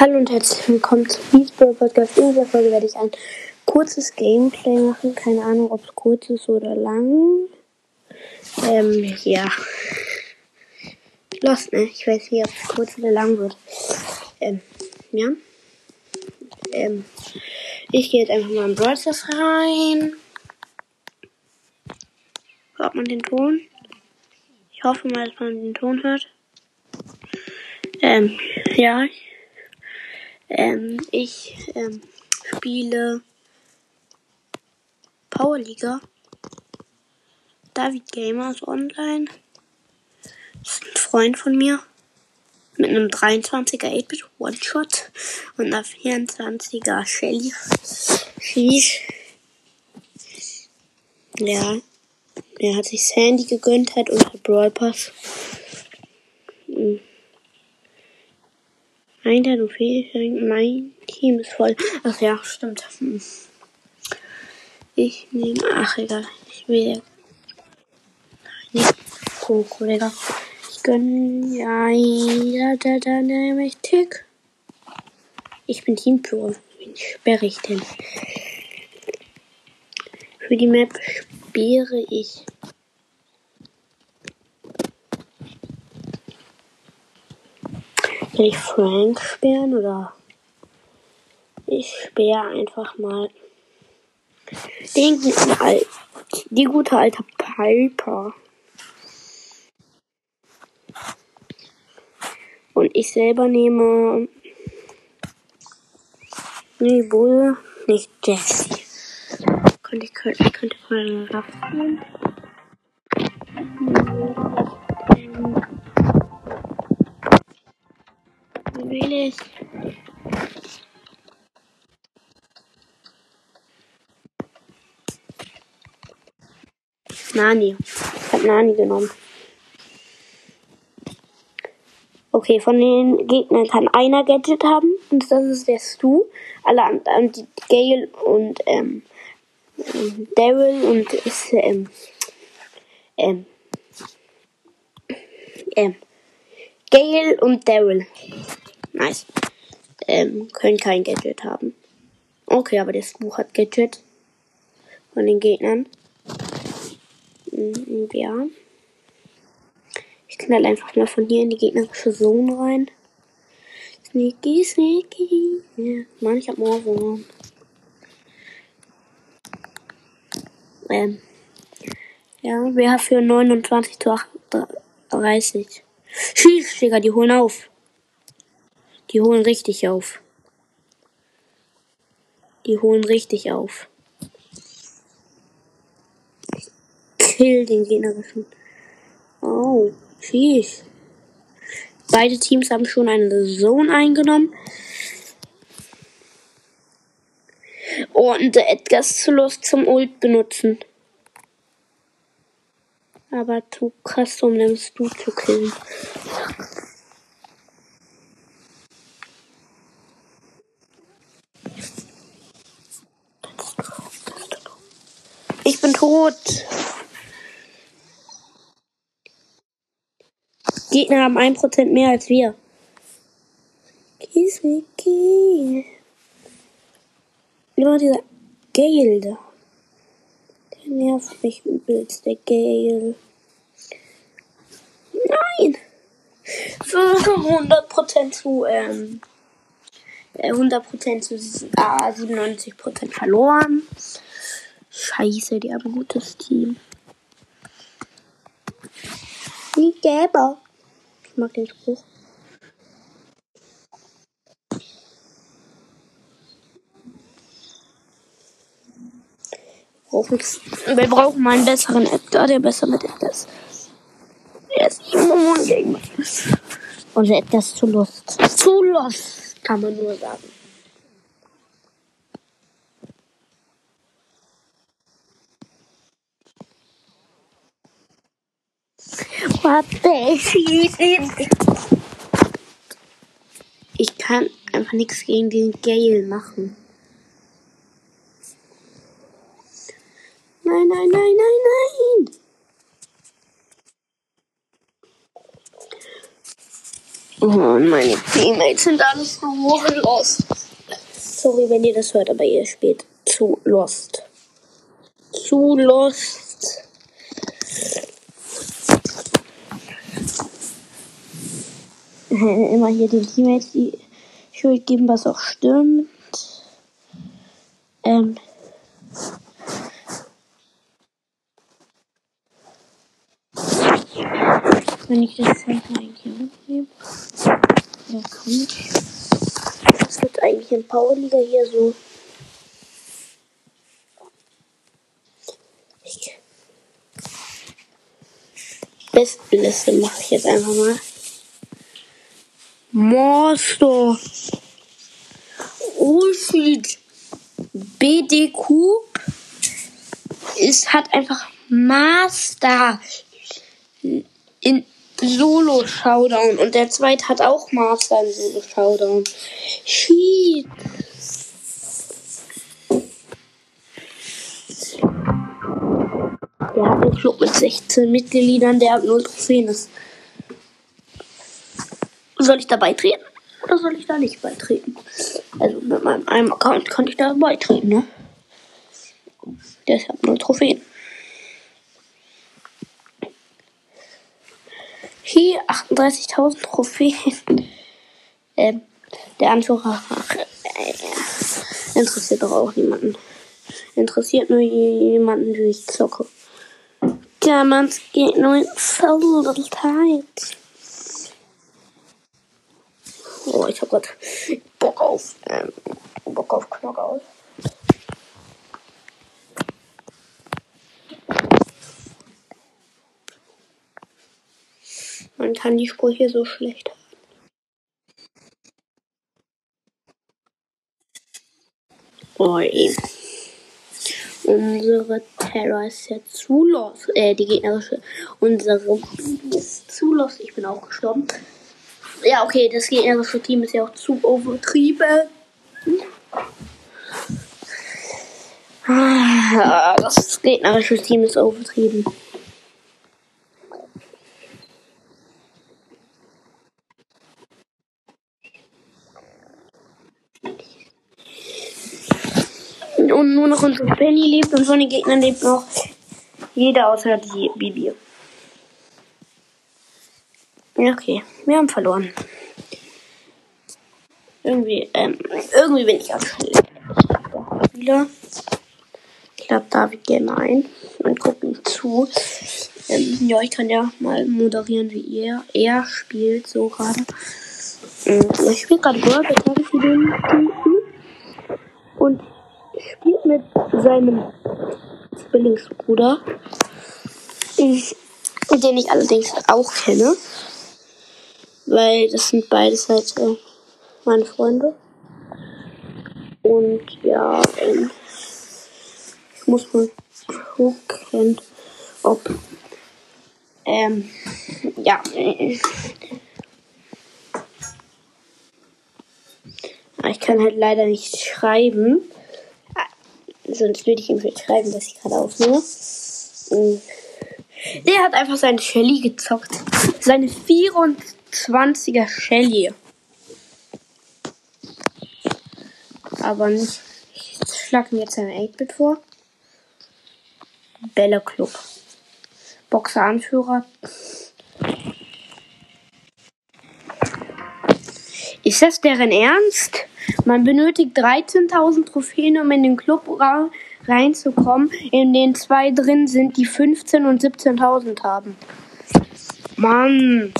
Hallo und herzlich willkommen zu Beastball Podcast. In dieser Folge werde ich ein kurzes Gameplay machen. Keine Ahnung, ob es kurz ist oder lang. Ähm, ja. Los, ne? Ich weiß nicht, ob es kurz oder lang wird. Ähm, ja. Ähm, ich gehe jetzt einfach mal in Brawl rein. Hört man den Ton? Ich hoffe mal, dass man den Ton hört. Ähm, ja. Ähm, ich ähm, spiele Powerliga. David Gamers online. Das ist ein Freund von mir. Mit einem 23er 8-Bit One-Shot und einer 24er Shelly. Sheesh. Ja. Er hat sich Sandy gegönnt hat und der Brawl Pass. Mhm. Alter, du fehlst. Mein Team ist voll. Ach ja, stimmt. Ich nehme. Ach, egal. Ich will. Nicht Coco, Digga. Ich gönn. Ja, da, da, da, nehme ich Tick. Ich bin Teampro. Wen sperre ich denn? Für die Map sperre ich. Will ich Frank sperren oder? Ich sperre einfach mal den guten Al die gute alte Piper. Und ich selber nehme. Nee, Bull, nicht Jesse. Könnte ich könnte, könnte mal raffen. Ich. Nani. Ich hab Nani genommen. Okay, von den Gegnern kann einer Gadget haben und das ist der Stu. Alle anderen, die Gale und ähm, Daryl und ist ähm, ähm, ähm, Gale und Daryl. Nice. Ähm, können kein Gadget haben. Okay, aber das Buch hat Gadget. Von den Gegnern. Mhm, ja. Ich knall einfach mal von hier in die gegnerische Zone rein. Sneaky, sneaky. Ja, Mann, ich hab Morgen. Ähm. Ja, wer für 29 zu 38. Schieß, Digga, die holen auf. Die holen richtig auf. Die holen richtig auf. Kill den gegnerischen. Oh, schieß. Beide Teams haben schon eine Zone eingenommen. Und Edgar ist zu Lust zum Ult benutzen. Aber krass, um den Stu zu killen. Bin tot. Gegner haben 1% mehr als wir. Kiswiki. Immer dieser Gale da. Der nervt mich übelst, der Gale. Nein! Für 100% zu, ähm, 100% zu ah, 97% verloren. Scheiße, die haben ein gutes Team. Wie Gäber. Ich mag den Spruch. Wir brauchen mal einen besseren Edgar, der besser mit Edgar ist. Er ist immer gegen mich. Und Edgar ist zu lost. Zu lost, kann man nur sagen. Ich kann einfach nichts gegen den Gale machen. Nein, nein, nein, nein, nein. Oh, meine Teammates sind alles so los. Sorry, wenn ihr das hört, aber ihr spielt zu lost. Zu lost. Immer hier den Teammates die Schuld geben, was auch stimmt. Ähm. Wenn ich das Zeichen eigentlich mitnehme, dann ich. Was gibt eigentlich in Powerliga hier so? Bestenliste mache ich jetzt einfach mal. Monster. Ulfried. BDQ ist, hat einfach Master in Solo Showdown und der zweite hat auch Master in Solo Showdown. Shit. Der hat einen Club mit 16 Mitgliedern, der hat 0 Trophäen. Soll ich da beitreten? Oder soll ich da nicht beitreten? Also mit meinem einem Account kann ich da beitreten, ne? Deshalb 0 Trophäen. Hier 38.000 Trophäen. Ähm, der Anführer äh, interessiert doch auch niemanden. Interessiert nur jemanden, wie ich zocke. Der Mann geht nur in Zeit. Oh, ich hab grad Bock auf, ähm, Bock auf Knockout. Man kann die Sprüche so schlecht haben. Oh, ey. Unsere Terra ist ja zu los. Äh, die gegnerische. Unsere ist zu los. Ich bin auch gestorben. Ja, okay, das gegnerische Team ist ja auch zu overtrieben. Ah, das gegnerische Team ist overtrieben. Und nur noch unsere Penny lebt und von den Gegnern lebt noch jeder außer die Bibi. Okay, wir haben verloren. Irgendwie, ähm, irgendwie bin ich auch Spieler. Ich lade David gerne ein und gucke ihm zu. Ähm, ja, ich kann ja mal moderieren, wie er, er spielt, so gerade. Ähm, ich spiele gerade World, jetzt und spielt mit seinem Zwillingsbruder, den ich allerdings auch kenne, weil das sind beides halt äh, meine Freunde. Und ja, ähm, ich muss mal gucken, ob ähm, ja, ich kann halt leider nicht schreiben sonst würde ich ihm vielleicht schreiben, dass ich gerade aufnehme. Der hat einfach seine Shelly gezockt. Seine 24er Shelly. Aber nicht. Ich schlage mir jetzt ein 8-Bit vor. Bella Club. Boxer Anführer. Ist das deren Ernst? Man benötigt 13.000 Trophäen, um in den Club reinzukommen, in den zwei drin sind, die 15 und 17.000 haben. Mann,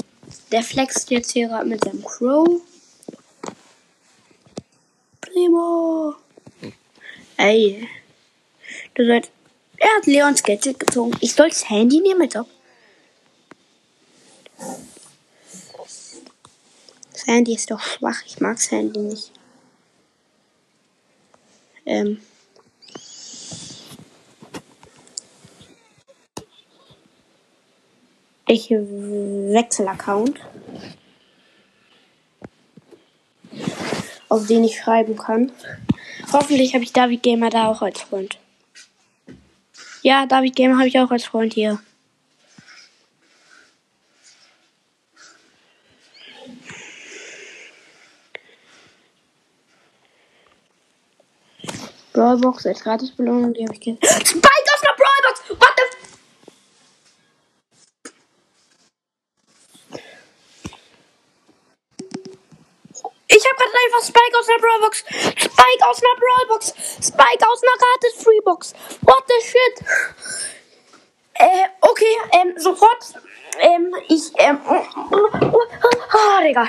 der flext jetzt hier gerade mit seinem Crow. Primo. Ey. Du sollst. Er hat Leons Gadget gezogen. Ich soll das Handy nehmen, mit ob. Das Handy ist doch schwach. Ich mag das Handy nicht. Ähm, Ich wechsle Account. Auf den ich schreiben kann. Hoffentlich habe ich David Gamer da auch als Freund. Ja, David Gamer habe ich auch als Freund hier. Brawlbox als Gratisbelohnung, die habe ich jetzt. einfach Spike aus einer Brawlbox. Spike aus einer Brawlbox. Spike aus einer Gratis Freebox. What the shit? Äh, okay, ähm, sofort. Ähm, ich, ähm, oh, Digga.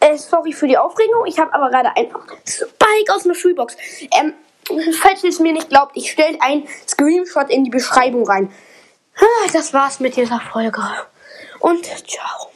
Äh, sorry für die Aufregung. Ich habe aber gerade einfach Spike aus einer Freebox. Ähm, falls ihr es mir nicht glaubt, ich stelle ein Screenshot in die Beschreibung rein. Ah, Das war's mit dieser Folge. Und ciao.